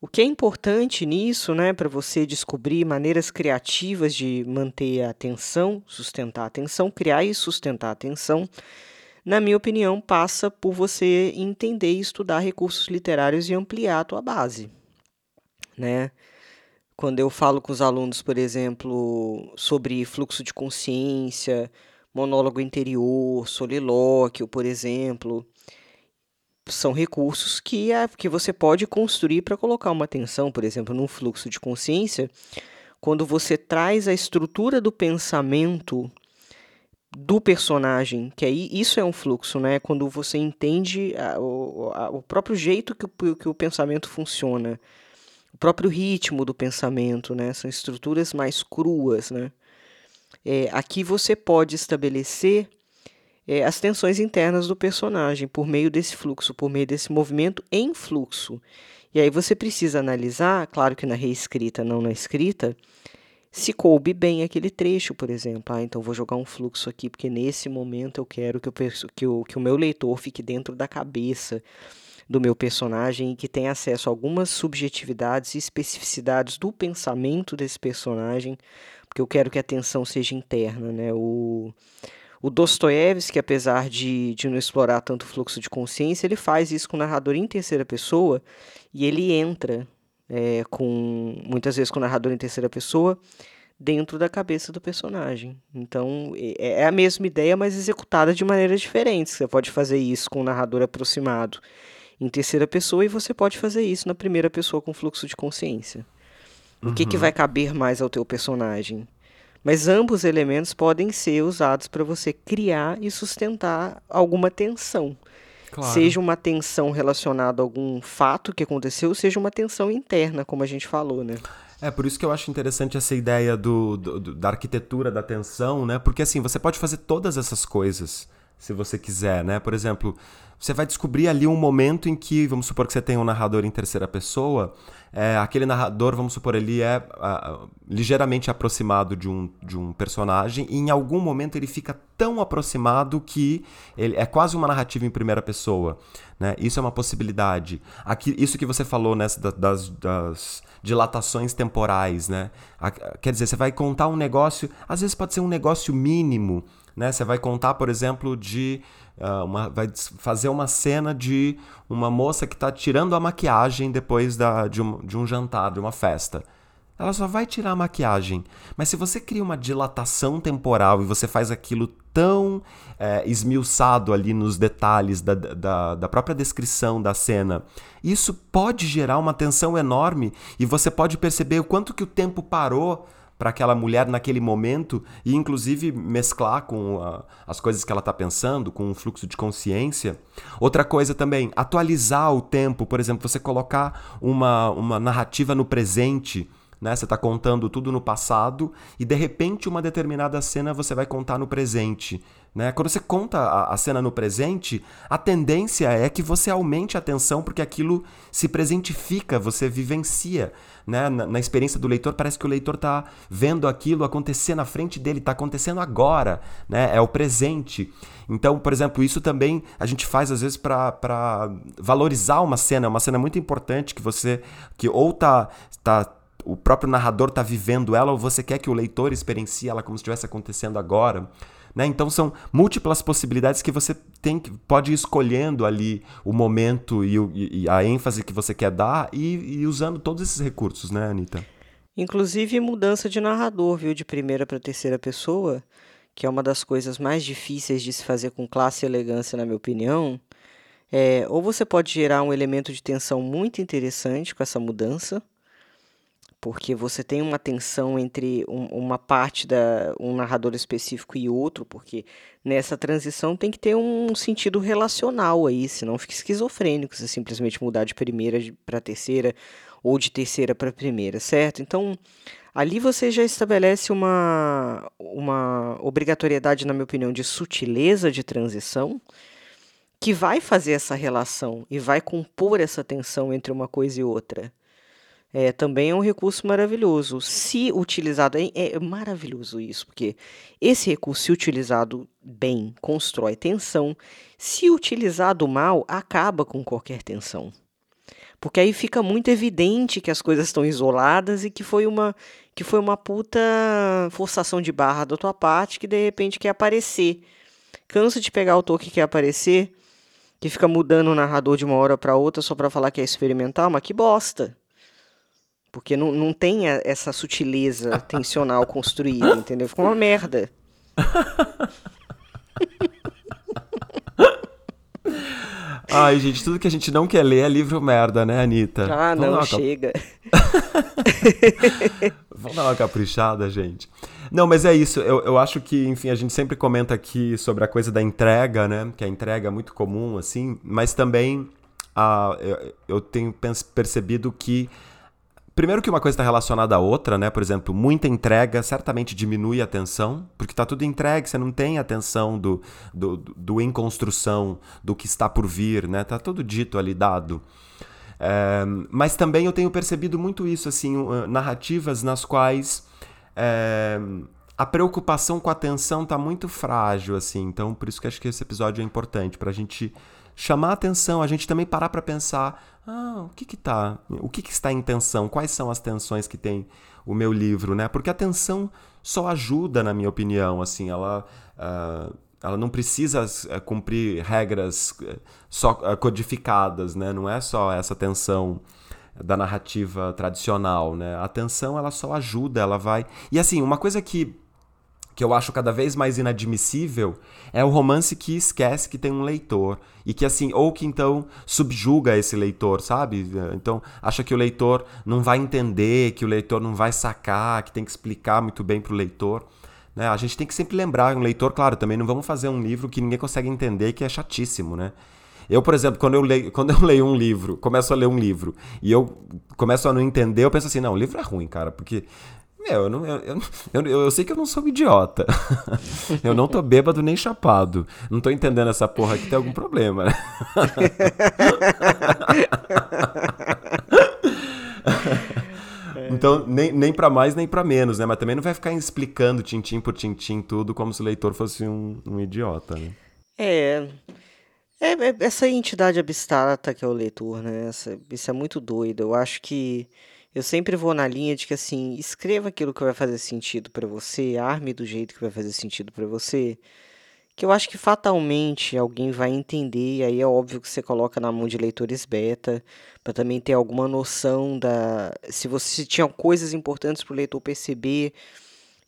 o que é importante nisso, né, para você descobrir maneiras criativas de manter a atenção, sustentar a atenção, criar e sustentar a atenção, na minha opinião, passa por você entender e estudar recursos literários e ampliar a tua base, né? Quando eu falo com os alunos, por exemplo, sobre fluxo de consciência, monólogo interior, solilóquio, por exemplo, são recursos que, é, que você pode construir para colocar uma atenção, por exemplo, num fluxo de consciência, quando você traz a estrutura do pensamento do personagem, que aí isso é um fluxo, né? Quando você entende a, o, a, o próprio jeito que o, que o pensamento funciona o próprio ritmo do pensamento, né? São estruturas mais cruas, né? É, aqui você pode estabelecer é, as tensões internas do personagem por meio desse fluxo, por meio desse movimento em fluxo. E aí você precisa analisar, claro que na reescrita, não na escrita, se coube bem aquele trecho, por exemplo. Ah, então vou jogar um fluxo aqui, porque nesse momento eu quero que o, que o, que o meu leitor fique dentro da cabeça do meu personagem e que tem acesso a algumas subjetividades e especificidades do pensamento desse personagem, porque eu quero que a tensão seja interna, né? O, o Dostoiévski, apesar de, de não explorar tanto o fluxo de consciência, ele faz isso com o narrador em terceira pessoa e ele entra é, com muitas vezes com o narrador em terceira pessoa dentro da cabeça do personagem. Então é, é a mesma ideia, mas executada de maneiras diferentes. Você pode fazer isso com o narrador aproximado em terceira pessoa e você pode fazer isso na primeira pessoa com fluxo de consciência. Uhum. O que, que uhum. vai caber mais ao teu personagem? Mas ambos elementos podem ser usados para você criar e sustentar alguma tensão. Claro. Seja uma tensão relacionada a algum fato que aconteceu, seja uma tensão interna, como a gente falou, né? É, por isso que eu acho interessante essa ideia do, do, da arquitetura da tensão, né? Porque assim, você pode fazer todas essas coisas se você quiser, né? Por exemplo, você vai descobrir ali um momento em que, vamos supor que você tem um narrador em terceira pessoa, é, aquele narrador, vamos supor, ele é ligeiramente aproximado de um, de um personagem e em algum momento ele fica tão aproximado que ele é quase uma narrativa em primeira pessoa, né? Isso é uma possibilidade. Aqui, isso que você falou, né, das, das dilatações temporais, né? Quer dizer, você vai contar um negócio, às vezes pode ser um negócio mínimo, né? Você vai contar, por exemplo, de uh, uma, vai fazer uma cena de uma moça que está tirando a maquiagem depois da, de, um, de um jantar, de uma festa. Ela só vai tirar a maquiagem. Mas se você cria uma dilatação temporal e você faz aquilo tão é, esmiuçado ali nos detalhes da, da, da, própria descrição da cena, isso pode gerar uma tensão enorme e você pode perceber o quanto que o tempo parou para aquela mulher naquele momento e inclusive mesclar com a, as coisas que ela está pensando, com um fluxo de consciência. Outra coisa também, atualizar o tempo, por exemplo, você colocar uma, uma narrativa no presente. Né? Você está contando tudo no passado e de repente uma determinada cena você vai contar no presente. Né? Quando você conta a, a, cena no presente, a tendência é que você aumente a atenção porque aquilo se presentifica, você vivencia. Né? Na, na experiência do leitor, parece que o leitor está vendo aquilo acontecer na frente dele, está acontecendo agora, né? é o presente. Então, por exemplo, isso também a gente faz às vezes para valorizar uma cena, é uma cena muito importante que você que ou está tá o próprio narrador está vivendo ela ou você quer que o leitor experiencie ela como se estivesse acontecendo agora. Né? Então são múltiplas possibilidades que você tem pode ir escolhendo ali o momento e, o, e a ênfase que você quer dar e, e, usando todos esses recursos, né, Anitta? Inclusive mudança de narrador, viu? De primeira para terceira pessoa, que é uma das coisas mais difíceis de se fazer com classe e elegância, na minha opinião. É, ou você pode gerar um elemento de tensão muito interessante com essa mudança, porque você tem uma tensão entre um, uma parte da um narrador específico e outro, porque nessa transição tem que ter um sentido relacional aí, senão fica esquizofrênico se simplesmente mudar de primeira para terceira ou de terceira para primeira, certo? Então, ali você já estabelece uma uma obrigatoriedade, na minha opinião, de sutileza de transição que vai fazer essa relação e vai compor essa tensão entre uma coisa e outra é, também é um recurso maravilhoso. Se utilizado, é, é maravilhoso isso, porque esse recurso, se utilizado bem, constrói tensão. Se utilizado mal, acaba com qualquer tensão. Porque aí fica muito evidente que as coisas estão isoladas e que foi uma que foi uma puta forçação de barra da tua parte que de repente quer aparecer. Cansa de pegar o autor que quer aparecer, que fica mudando o narrador de uma hora para outra só para falar que é experimental, mas que bosta. Porque não, não tem essa sutileza tensional construída, entendeu? Ficou uma merda. Ai, gente, tudo que a gente não quer ler é livro merda, né, Anitta? Ah, Vamos não, chega. Vamos dar uma caprichada, gente. Não, mas é isso. Eu, eu acho que, enfim, a gente sempre comenta aqui sobre a coisa da entrega, né? Que a entrega é muito comum, assim, mas também a, eu, eu tenho percebido que Primeiro que uma coisa está relacionada à outra, né? Por exemplo, muita entrega certamente diminui a tensão, porque está tudo entregue, você não tem a tensão do, do, do em construção, do que está por vir, né? Tá tudo dito ali, dado. É, mas também eu tenho percebido muito isso, assim, narrativas nas quais é, a preocupação com a tensão está muito frágil, assim. Então, por isso que acho que esse episódio é importante, para a gente chamar a atenção, a gente também parar para pensar ah, o que que tá, o que que está em tensão, quais são as tensões que tem o meu livro, né? Porque a tensão só ajuda, na minha opinião, assim, ela, uh, ela não precisa uh, cumprir regras uh, só codificadas, né? Não é só essa tensão da narrativa tradicional, né? A tensão ela só ajuda, ela vai. E assim, uma coisa que que eu acho cada vez mais inadmissível é o romance que esquece que tem um leitor e que assim ou que então subjuga esse leitor, sabe? Então acha que o leitor não vai entender, que o leitor não vai sacar, que tem que explicar muito bem para o leitor. Né? A gente tem que sempre lembrar um leitor, claro, também não vamos fazer um livro que ninguém consegue entender, que é chatíssimo, né? Eu, por exemplo, quando eu, leio, quando eu leio um livro, começo a ler um livro, e eu começo a não entender, eu penso assim, não, o livro é ruim, cara, porque meu, eu, não, eu, eu, eu, sei que eu não sou um idiota. eu não tô bêbado nem chapado. Não tô entendendo essa porra aqui, tem algum problema. então, nem, nem para mais nem para menos, né? Mas também não vai ficar explicando tintim por tintim tudo como se o leitor fosse um, um idiota, né? É, é, é. Essa entidade abstrata que é o leitor, né? Essa, isso é muito doido. Eu acho que eu sempre vou na linha de que assim, escreva aquilo que vai fazer sentido para você, arme do jeito que vai fazer sentido para você, que eu acho que fatalmente alguém vai entender, e aí é óbvio que você coloca na mão de leitores beta, para também ter alguma noção da se você tinha coisas importantes para o leitor perceber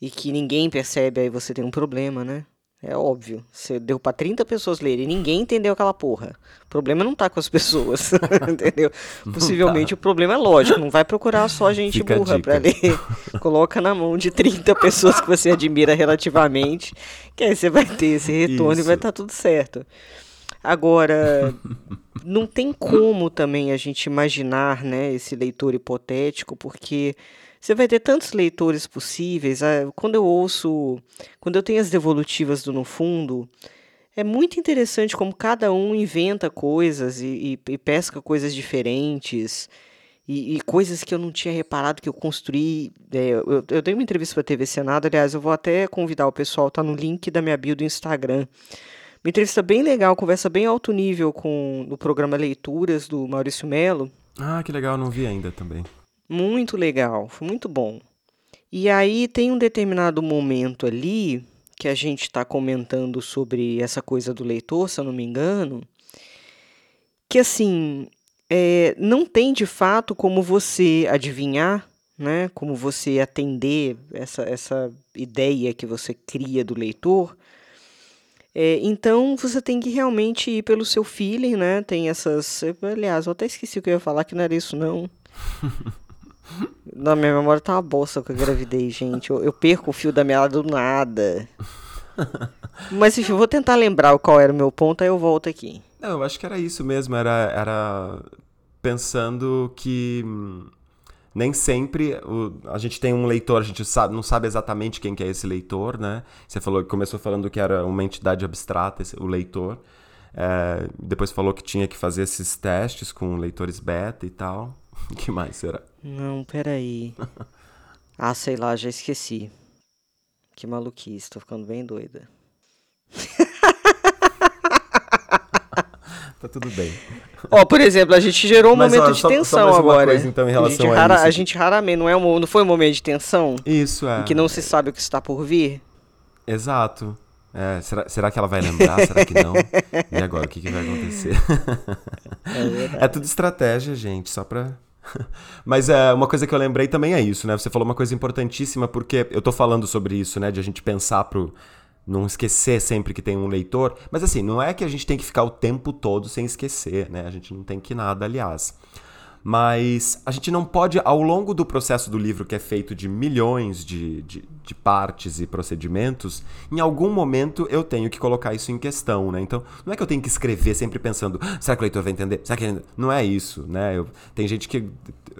e que ninguém percebe, aí você tem um problema, né? É óbvio. Você deu para 30 pessoas lerem e ninguém entendeu aquela porra. O problema não tá com as pessoas, entendeu? Possivelmente tá. o problema é lógico, não vai procurar só gente Fica burra para ler. Coloca na mão de 30 pessoas que você admira relativamente, que aí você vai ter esse retorno Isso. e vai estar tá tudo certo. Agora, não tem como também a gente imaginar, né, esse leitor hipotético, porque você vai ter tantos leitores possíveis. Quando eu ouço, quando eu tenho as devolutivas do No Fundo, é muito interessante como cada um inventa coisas e, e, e pesca coisas diferentes. E, e, coisas que eu não tinha reparado que eu construí. É, eu, eu dei uma entrevista para a TV Senado, aliás, eu vou até convidar o pessoal, tá no link da minha bio do Instagram. Uma entrevista bem legal, conversa bem alto nível com no programa Leituras do Maurício Melo. Ah, que legal, não vi ainda também. Muito legal, foi muito bom. E aí tem um determinado momento ali que a gente está comentando sobre essa coisa do leitor, se eu não me engano, que assim é, não tem de fato como você adivinhar, né, como você atender essa, essa ideia que você cria do leitor. É, então você tem que realmente ir pelo seu feeling, né? Tem essas. Aliás, eu até esqueci o que eu ia falar, que não era isso, não. Na minha memória tá uma bosta com a gravidez, gente. Eu, eu perco o fio da meada do nada. Mas enfim, vou tentar lembrar qual era o meu ponto, aí eu volto aqui. Não, eu acho que era isso mesmo. Era, era pensando que hum, nem sempre o, a gente tem um leitor, a gente sabe, não sabe exatamente quem que é esse leitor, né? Você falou começou falando que era uma entidade abstrata, esse, o leitor. É, depois falou que tinha que fazer esses testes com leitores beta e tal. O que mais será? Não, peraí. ah, sei lá, já esqueci. Que maluquice, tô ficando bem doida. tá tudo bem. Ó, por exemplo, a gente gerou um Mas, momento ó, de só, tensão só agora. Coisa, então, em relação a, gente, a, rara, a gente raramente, não, é um, não foi um momento de tensão? Isso, é. Em que não se sabe o que está por vir? Exato. É, será, será que ela vai lembrar? será que não? E agora, o que, que vai acontecer? É, é tudo estratégia, gente, só pra Mas é, uma coisa que eu lembrei também é isso, né? Você falou uma coisa importantíssima, porque eu tô falando sobre isso, né? De a gente pensar pro. Não esquecer sempre que tem um leitor. Mas assim, não é que a gente tem que ficar o tempo todo sem esquecer, né? A gente não tem que nada, aliás. Mas a gente não pode, ao longo do processo do livro, que é feito de milhões de, de, de, partes e procedimentos, em algum momento eu tenho que colocar isso em questão, né? Então, não é que eu tenho que escrever sempre pensando, será que o leitor vai entender? Será que Não é isso, né? Eu, tem gente que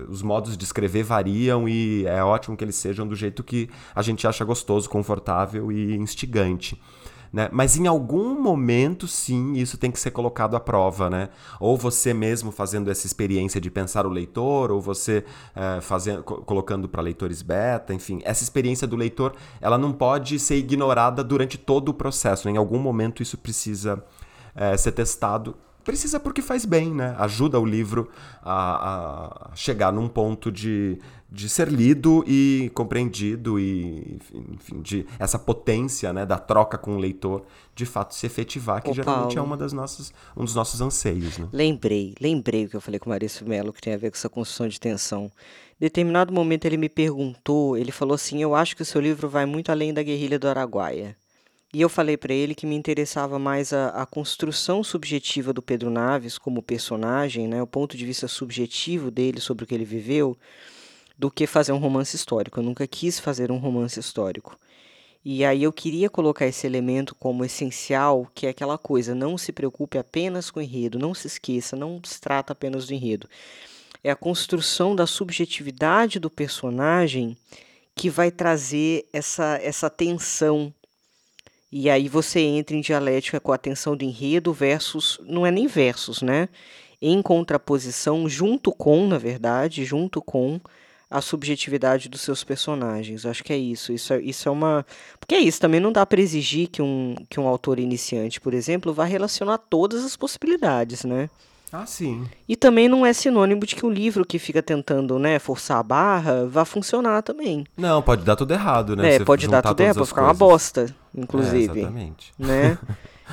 os modos de escrever variam e é ótimo que eles sejam do jeito que a gente acha gostoso, confortável e instigante. Né? Mas em algum momento, sim, isso tem que ser colocado à prova, né? Ou você mesmo fazendo essa experiência de pensar o leitor, ou você é, fazendo, colocando para leitores beta, enfim. Essa experiência do leitor, ela não pode ser ignorada durante todo o processo. Né? Em algum momento isso precisa é, ser testado precisa porque faz bem, né? Ajuda o livro a, a, chegar num ponto de, de ser lido e compreendido e, enfim, de essa potência, né, da troca com o leitor, de fato se efetivar, que Ô, geralmente é Paulo, é uma das nossas, um dos nossos anseios, né? Lembrei, lembrei o que eu falei com o Maurício Melo, que tem a ver com essa construção de tensão. Em determinado momento ele me perguntou, ele falou assim, eu acho que o seu livro vai muito além da guerrilha do Araguaia. E eu falei para ele que me interessava mais a, a, construção subjetiva do Pedro Naves como personagem, né, o ponto de vista subjetivo dele sobre o que ele viveu, do que fazer um romance histórico. Eu nunca quis fazer um romance histórico. E aí eu queria colocar esse elemento como essencial, que é aquela coisa, não se preocupe apenas com o enredo, não se esqueça, não se trata apenas do enredo. É a construção da subjetividade do personagem que vai trazer essa, essa tensão e aí você entra em dialética com a tensão do enredo versus, não é nem versus, né? Em contraposição, junto com, na verdade, junto com a subjetividade dos seus personagens. Acho que é isso. Isso é, isso é uma. Porque é isso, também não dá para exigir que um, que um autor iniciante, por exemplo, vá relacionar todas as possibilidades, né? Ah, sim. E também não é sinônimo de que um livro que fica tentando, né, forçar a barra vá funcionar também. Não, pode dar tudo errado, né? É, Você pode dar tudo errado, pode ficar coisas. uma bosta, inclusive. É, exatamente. Né?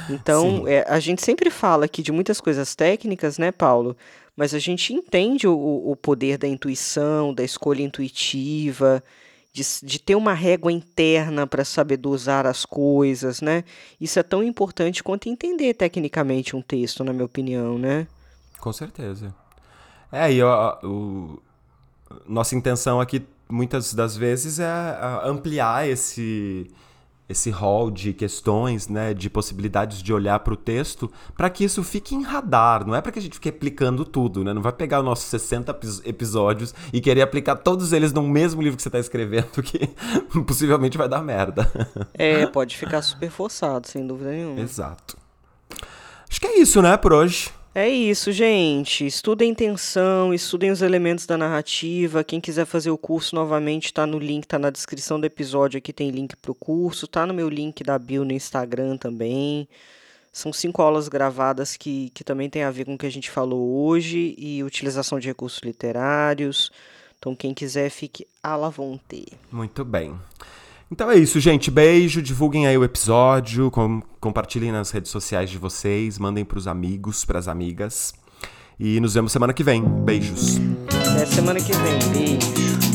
Então, é, a gente sempre fala aqui de muitas coisas técnicas, né, Paulo? Mas a gente entende o, o poder da intuição, da escolha intuitiva, de, de ter uma régua interna para saber dosar as coisas, né? Isso é tão importante quanto entender tecnicamente um texto, na minha opinião, né? Com certeza. É, e o, nossa intenção aqui, muitas das vezes, é ampliar esse esse hall de questões, né, de possibilidades de olhar para o texto, para que isso fique em radar, não é para que a gente fique aplicando tudo, né? Não vai pegar os nossos 60 episódios e querer aplicar todos eles no mesmo livro que você está escrevendo, que possivelmente vai dar merda. É, pode ficar super forçado, sem dúvida nenhuma. Exato. Acho que é isso, né, por hoje. É isso, gente. Estudem tensão, estudem os elementos da narrativa. Quem quiser fazer o curso novamente, está no link, está na descrição do episódio. Aqui tem link para o curso, tá no meu link da bio no Instagram também. São cinco aulas gravadas que, que também tem a ver com o que a gente falou hoje e utilização de recursos literários. Então, quem quiser, fique à la vontade. Muito bem. Então é isso, gente. Beijo, divulguem aí o episódio, com, compartilhem nas redes sociais de vocês, mandem pros amigos, pras amigas. E nos vemos semana que vem. Beijos. Até semana que vem. Beijo.